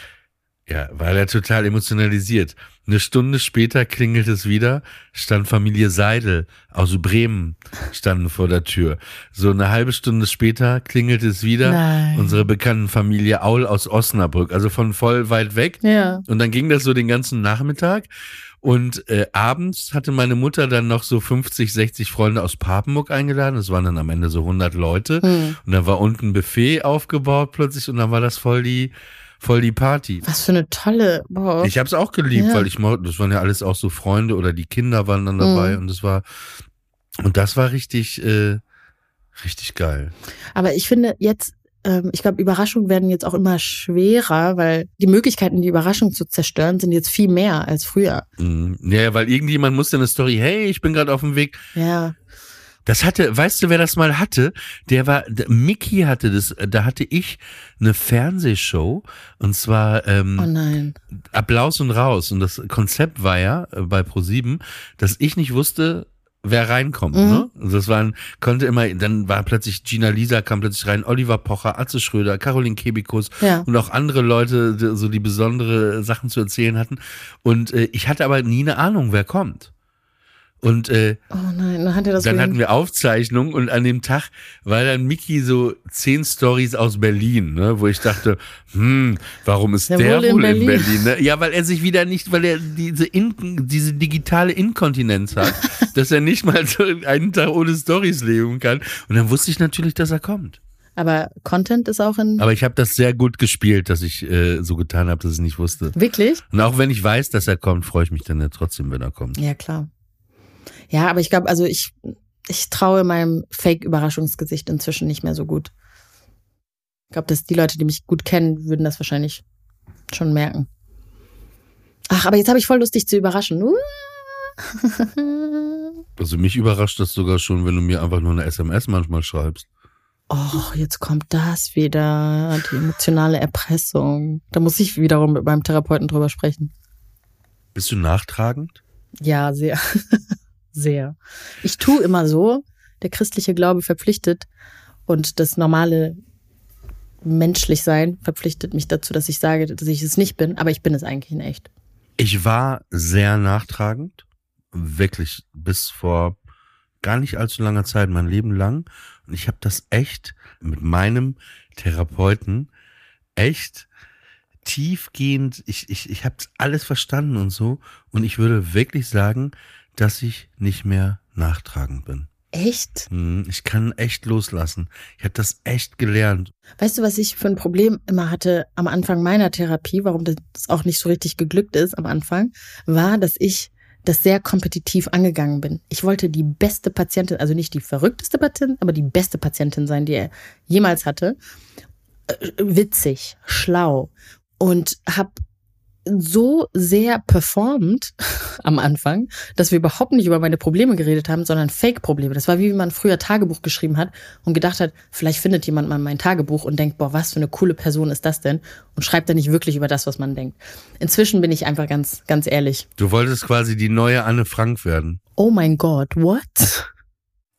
ja, war er total emotionalisiert. Eine Stunde später klingelt es wieder, stand Familie Seidel aus Bremen, standen vor der Tür. So eine halbe Stunde später klingelt es wieder, Nein. unsere bekannten Familie Aul aus Osnabrück, also von voll weit weg. Ja. Und dann ging das so den ganzen Nachmittag. Und äh, abends hatte meine Mutter dann noch so 50, 60 Freunde aus Papenburg eingeladen. Das waren dann am Ende so 100 Leute. Hm. Und dann war unten ein Buffet aufgebaut plötzlich und dann war das voll die, voll die Party. Was für eine tolle, boah. Ich habe es auch geliebt, Ja. weil ich das waren ja alles auch so Freunde oder die Kinder waren dann dabei Mhm. und das war und das war richtig, äh, richtig geil. Aber ich finde jetzt, ähm, ich glaube, Überraschungen werden jetzt auch immer schwerer, weil die Möglichkeiten, die Überraschung zu zerstören, sind jetzt viel mehr als früher. Mhm. Ja, weil irgendjemand musste eine Story, hey, ich bin gerade auf dem Weg. Ja. Das hatte, weißt du, wer das mal hatte? Der war, der, Mickey hatte das, da hatte ich eine Fernsehshow und zwar ähm, Oh nein. Applaus und raus. Und das Konzept war ja äh, bei Pro7, dass ich nicht wusste, wer reinkommt. Mhm. Ne? Also das waren, konnte immer, dann war plötzlich Gina Lisa kam plötzlich rein, Oliver Pocher, Atze Schröder, Caroline Kebikus Ja. und auch andere Leute, die, so die besondere Sachen zu erzählen hatten. Und äh, ich hatte aber nie eine Ahnung, wer kommt. Und äh, Oh nein, dann hat dann wegen- hatten wir Aufzeichnungen und an dem Tag war dann Mickey so zehn Stories aus Berlin, ne, wo ich dachte, hm, warum ist Der der, wohl in wohl in Berlin. Berlin? Ne? Ja, weil er sich wieder nicht, weil er diese, in, diese digitale Inkontinenz hat, dass er nicht mal so einen Tag ohne Stories leben kann. Und dann wusste ich natürlich, dass er kommt. Aber Content ist auch in. Aber ich habe das sehr gut gespielt, dass ich äh, so getan habe, dass ich nicht wusste. Wirklich? Und auch wenn ich weiß, dass er kommt, freue ich mich dann ja trotzdem, wenn er kommt. Ja, klar. Ja, aber ich glaube, also ich, ich traue meinem Fake-Überraschungsgesicht inzwischen nicht mehr so gut. Ich glaube, dass die Leute, die mich gut kennen, würden das wahrscheinlich schon merken. Ach, aber jetzt habe ich voll Lust, dich zu überraschen. Uh. Also mich überrascht das sogar schon, wenn du mir einfach nur eine SMS manchmal schreibst. Oh, jetzt kommt das wieder, die emotionale Erpressung. Da muss ich wiederum mit meinem Therapeuten drüber sprechen. Bist du nachtragend? Ja, sehr. sehr. Ich tue immer so, der christliche Glaube verpflichtet und das normale menschlich sein verpflichtet mich dazu, dass ich sage, dass ich es nicht bin, aber ich bin es eigentlich in echt. Ich war sehr nachtragend, wirklich bis vor gar nicht allzu langer Zeit, mein Leben lang. Und ich habe das echt mit meinem Therapeuten echt tiefgehend, ich, ich, ich habe alles verstanden und so. Und ich würde wirklich sagen, dass ich nicht mehr nachtragend bin. Echt? Hm, Ich kann echt loslassen. Ich habe das echt gelernt. Weißt du, was ich für ein Problem immer hatte am Anfang meiner Therapie, warum das auch nicht so richtig geglückt ist am Anfang, war, dass ich das sehr kompetitiv angegangen bin. Ich wollte die beste Patientin, also nicht die verrückteste Patientin, aber die beste Patientin sein, die er jemals hatte. Äh, Witzig, schlau und hab so sehr performt am Anfang, dass wir überhaupt nicht über meine Probleme geredet haben, sondern Fake-Probleme. Das war wie wenn man früher Tagebuch geschrieben hat und gedacht hat, vielleicht findet jemand mal mein Tagebuch und denkt, boah, was für eine coole Person ist das denn? Und schreibt dann nicht wirklich über das, was man denkt. Inzwischen bin ich einfach ganz, ganz ehrlich. Du wolltest quasi die neue Anne Frank werden. Oh mein Gott, what?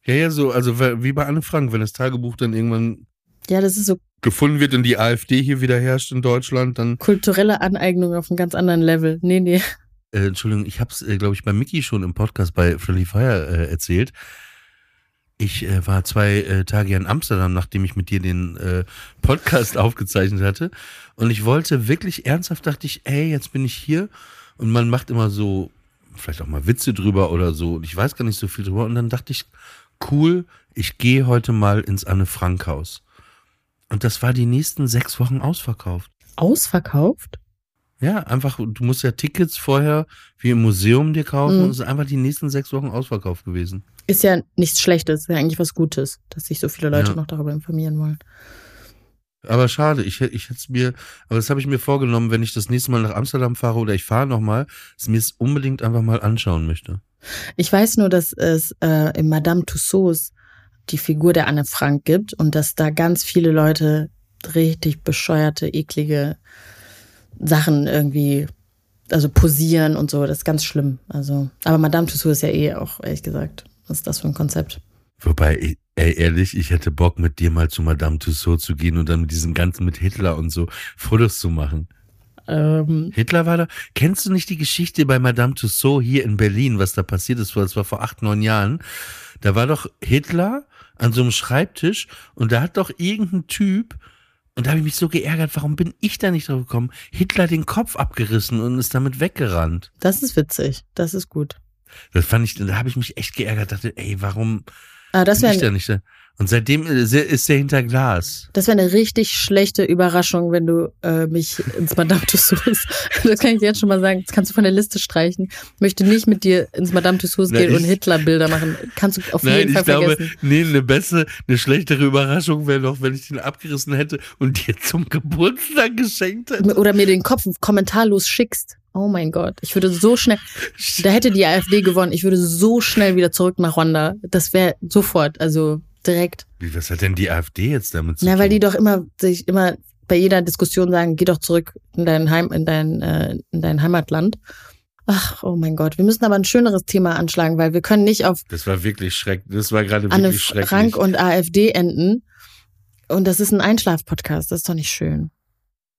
Ja, ja, so, also wie bei Anne Frank, wenn das Tagebuch dann irgendwann Ja, das ist so gefunden wird und die AfD hier wieder herrscht in Deutschland, dann. kulturelle Aneignung auf einem ganz anderen Level. Nee, nee. Äh, Entschuldigung, ich habe es, äh, glaube ich, bei Mickey schon im Podcast bei Friendly Fire äh, erzählt. Ich äh, war zwei äh, Tage in Amsterdam, nachdem ich mit dir den äh, Podcast aufgezeichnet hatte. Und ich wollte wirklich ernsthaft, dachte ich, ey, jetzt bin ich hier. Und man macht immer so, vielleicht auch mal Witze drüber oder so. Und ich weiß gar nicht so viel drüber. Und dann dachte ich, cool, ich gehe heute mal ins Anne Frank Haus. Und das war die nächsten sechs Wochen ausverkauft. Ausverkauft? Ja, einfach, du musst ja Tickets vorher wie im Museum dir kaufen Mhm. und es ist einfach die nächsten sechs Wochen ausverkauft gewesen. Ist ja nichts Schlechtes, ist ja eigentlich was Gutes, dass sich so viele Leute Ja. noch darüber informieren wollen. Aber schade, ich, ich hätte es mir, aber das habe ich mir vorgenommen, wenn ich das nächste Mal nach Amsterdam fahre oder ich fahre nochmal, dass ich mir es unbedingt einfach mal anschauen möchte. Ich weiß nur, dass es äh, in Madame Tussauds die Figur der Anne Frank gibt und dass da ganz viele Leute richtig bescheuerte, eklige Sachen irgendwie, also posieren und so. Das ist ganz schlimm. Also, aber Madame Tussauds ist ja eh auch, ehrlich gesagt, was ist das für ein Konzept? Wobei, ey, ehrlich, ich hätte Bock mit dir mal zu Madame Tussauds zu gehen und dann mit diesem ganzen mit Hitler und so Fotos zu machen. Ähm, Hitler war da. Kennst du nicht die Geschichte bei Madame Tussauds hier in Berlin, was da passiert ist? Das war vor acht, neun Jahren. Da war doch Hitler an so einem Schreibtisch und da hat doch irgendein Typ, und da habe ich mich so geärgert, warum bin ich da nicht drauf gekommen, Hitler den Kopf abgerissen und ist damit weggerannt. das ist witzig. Das ist gut. Das fand ich, da habe ich mich echt geärgert, dachte, ey, warum Aber das bin ich da nicht da? Und seitdem ist er er hinter Glas. Das wäre eine richtig schlechte Überraschung, wenn du äh, mich ins Madame Tussauds. Das kann ich dir jetzt schon mal sagen. Das kannst du von der Liste streichen. Ich möchte nicht mit dir ins Madame Tussauds gehen ich- und Hitlerbilder machen. Kannst du auf Nein, jeden ich Fall glaube, vergessen. nee, eine bessere, eine schlechtere Überraschung wäre noch, wenn ich den abgerissen hätte und dir zum Geburtstag geschenkt hätte. Oder mir den Kopf kommentarlos schickst. Oh mein Gott. Ich würde so schnell. Da hätte die AfD gewonnen. Ich würde so schnell wieder zurück nach Rwanda. Das wäre sofort, also direkt. Wie, was hat denn die AfD jetzt damit zu Na, tun? weil die doch immer sich immer bei jeder Diskussion sagen, geh doch zurück in dein Heim, in dein, äh, in dein Heimatland. Ach, oh mein Gott. Wir müssen aber ein schöneres Thema anschlagen, weil wir können nicht auf Das war wirklich schrecklich. Das war gerade Anne wirklich schrecklich. Frank und AfD enden. Und das ist ein Einschlafpodcast. Das ist doch nicht schön.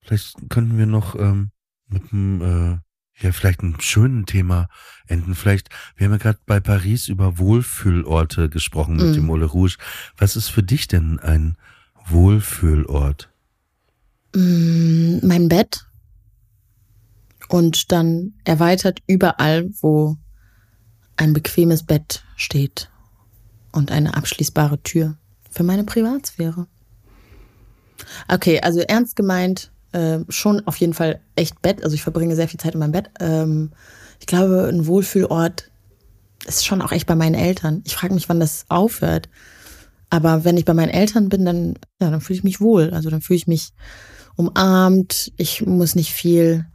Vielleicht könnten wir noch ähm, mit einem, äh, ja, vielleicht einem schönen Thema enden. Vielleicht, wir haben ja gerade bei Paris über Wohlfühlorte gesprochen mit Mhm. dem Ole Rouge. Was ist für dich denn ein Wohlfühlort? Mm, mein Bett. Und dann erweitert überall, wo ein bequemes Bett steht und eine abschließbare Tür für meine Privatsphäre. Okay, also ernst gemeint, äh, schon auf jeden Fall echt Bett. Also ich verbringe sehr viel Zeit in meinem Bett. Ähm, ich glaube, ein Wohlfühlort ist schon auch echt bei meinen Eltern. Ich frage mich, wann das aufhört. Aber wenn ich bei meinen Eltern bin, dann, ja, dann fühle ich mich wohl. Also dann fühle ich mich umarmt. Ich muss nicht viel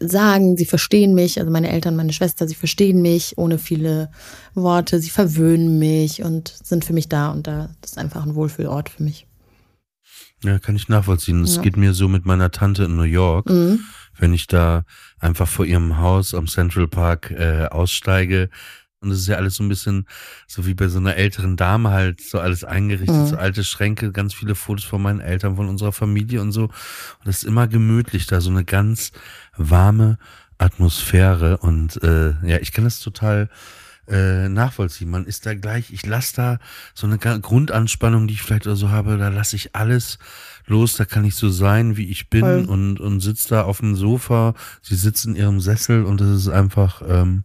sagen. Sie verstehen mich. Also meine Eltern, meine Schwester, sie verstehen mich ohne viele Worte. Sie verwöhnen mich und sind für mich da. Und da das ist einfach ein Wohlfühlort für mich. Ja, kann ich nachvollziehen. Es Ja. geht mir so mit meiner Tante in New York. Mhm. wenn ich da einfach vor ihrem Haus am Central Park äh, aussteige. Und es ist ja alles so ein bisschen so wie bei so einer älteren Dame halt, so alles eingerichtet, Mhm. so alte Schränke, ganz viele Fotos von meinen Eltern, von unserer Familie und so. Und es ist immer gemütlich da, so eine ganz warme Atmosphäre. Und äh, ja, ich kann das total äh, nachvollziehen. Man ist da gleich, ich lasse da so eine Grundanspannung, die ich vielleicht oder so habe, da lasse ich alles los, da kann ich so sein, wie ich bin Voll. und, und sitze da auf dem Sofa, sie sitzt in ihrem Sessel und das ist einfach, ähm,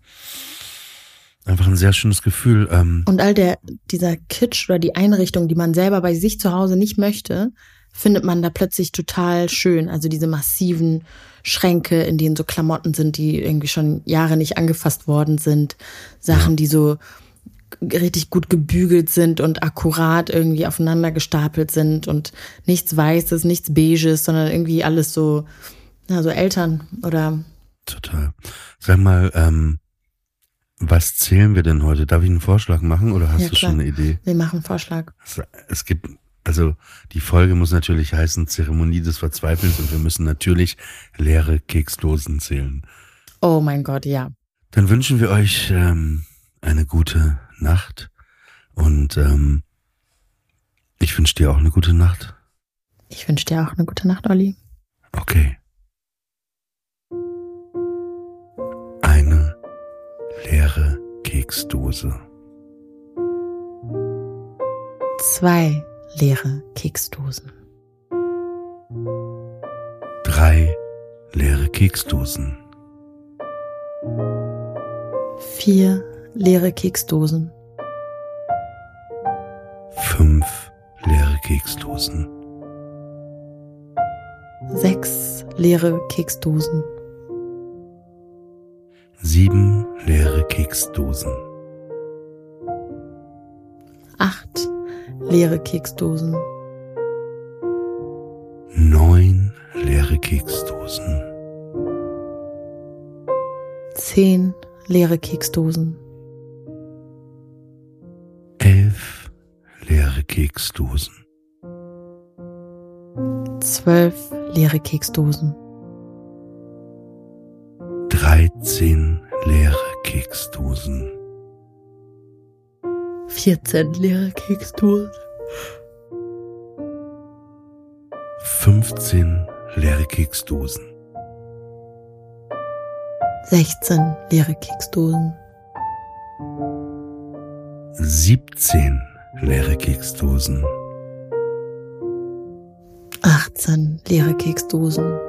einfach ein sehr schönes Gefühl. Ähm, Und all der, dieser Kitsch oder die Einrichtung, die man selber bei sich zu Hause nicht möchte, findet man da plötzlich total schön. Also diese massiven Schränke, in denen so Klamotten sind, die irgendwie schon Jahre nicht angefasst worden sind. Sachen, die so richtig gut gebügelt sind und akkurat irgendwie aufeinander gestapelt sind und nichts Weißes, nichts Beiges, sondern irgendwie alles so Also Eltern oder. Total. Sag mal, ähm, was zählen wir denn heute? Darf ich einen Vorschlag machen oder hast Ja, du klar. schon eine Idee? Wir machen einen Vorschlag. Es gibt, also die Folge muss natürlich heißen Zeremonie des Verzweifelns und wir müssen natürlich leere Keksdosen zählen. Oh mein Gott, ja. Dann wünschen wir euch ähm, eine gute Nacht und ähm, ich wünsche dir auch eine gute Nacht. Ich wünsche dir auch eine gute Nacht, Olli. Okay. Eine leere Keksdose. Zwei leere Keksdosen. Drei leere Keksdosen. Vier leere Keksdosen. Fünf leere Keksdosen. Sechs leere Keksdosen. Sieben leere Keksdosen. Acht leere Keksdosen. Neun leere Keksdosen. Zehn leere Keksdosen. Elf leere Keksdosen. Zwölf leere Keksdosen. Dreizehn leere Keksdosen. Vierzehn leere Keksdosen. Fünfzehn leere Keksdosen. Sechzehn leere Keksdosen. Siebzehn leere Keksdosen. Achtzehn leere Keksdosen.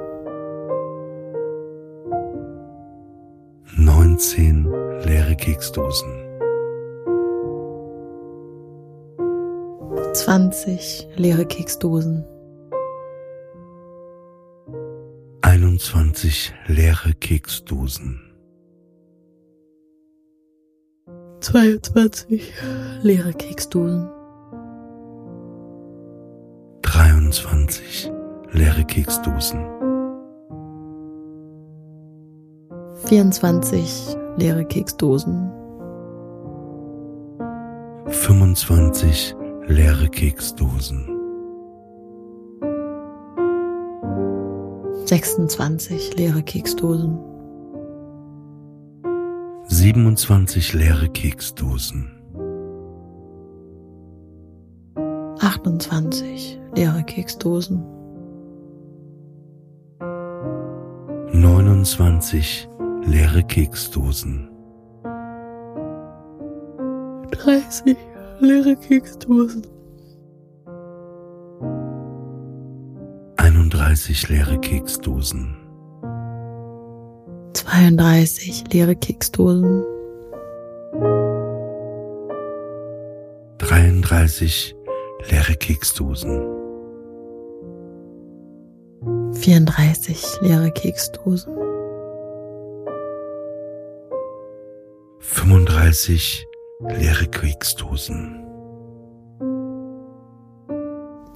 Neunzehn leere Keksdosen. Zwanzig leere Keksdosen. 21 leere Keksdosen. 22 leere Keksdosen. 23 leere Keksdosen. 24 leere Keksdosen. 25 leere Keksdosen. 26 leere Keksdosen. 27 leere Keksdosen. 28 leere Keksdosen. 29 leere Keksdosen. 30 leere Keksdosen. 31 leere Keksdosen. 32 leere Keksdosen. 33 leere Keksdosen. 34 leere Keksdosen. 35 leere Keksdosen.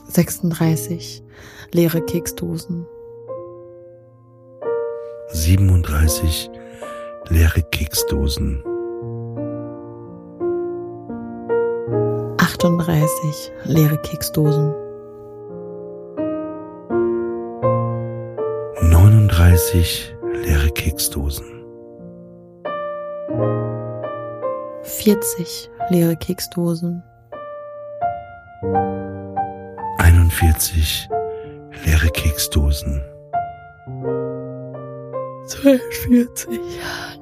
36 leere Keksdosen. 37 leere Keksdosen. 38 leere Keksdosen. 39 leere Keksdosen. 40 leere Keksdosen. 41 leere Keksdosen. 42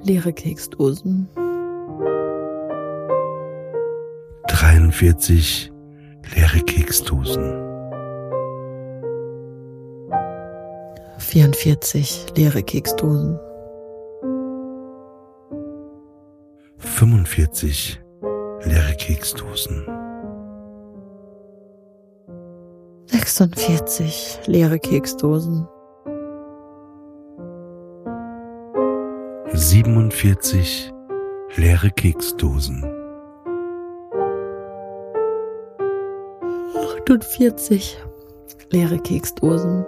leere Keksdosen. 43 leere Keksdosen. 44 leere Keksdosen. 45 leere Keksdosen. 46 leere Keksdosen. 47 leere Keksdosen. 48 leere Keksdosen.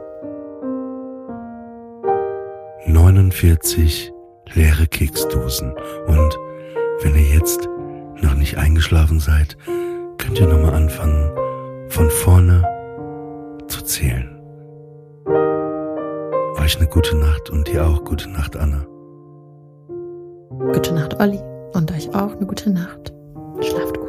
49 leere Keksdosen. Und wenn ihr jetzt noch nicht eingeschlafen seid, könnt ihr nochmal anfangen, von vorne zu zählen. Euch eine gute Nacht und dir auch gute Nacht, Anna. Gute Nacht, Olli. Und euch auch eine gute Nacht. Schlaft gut.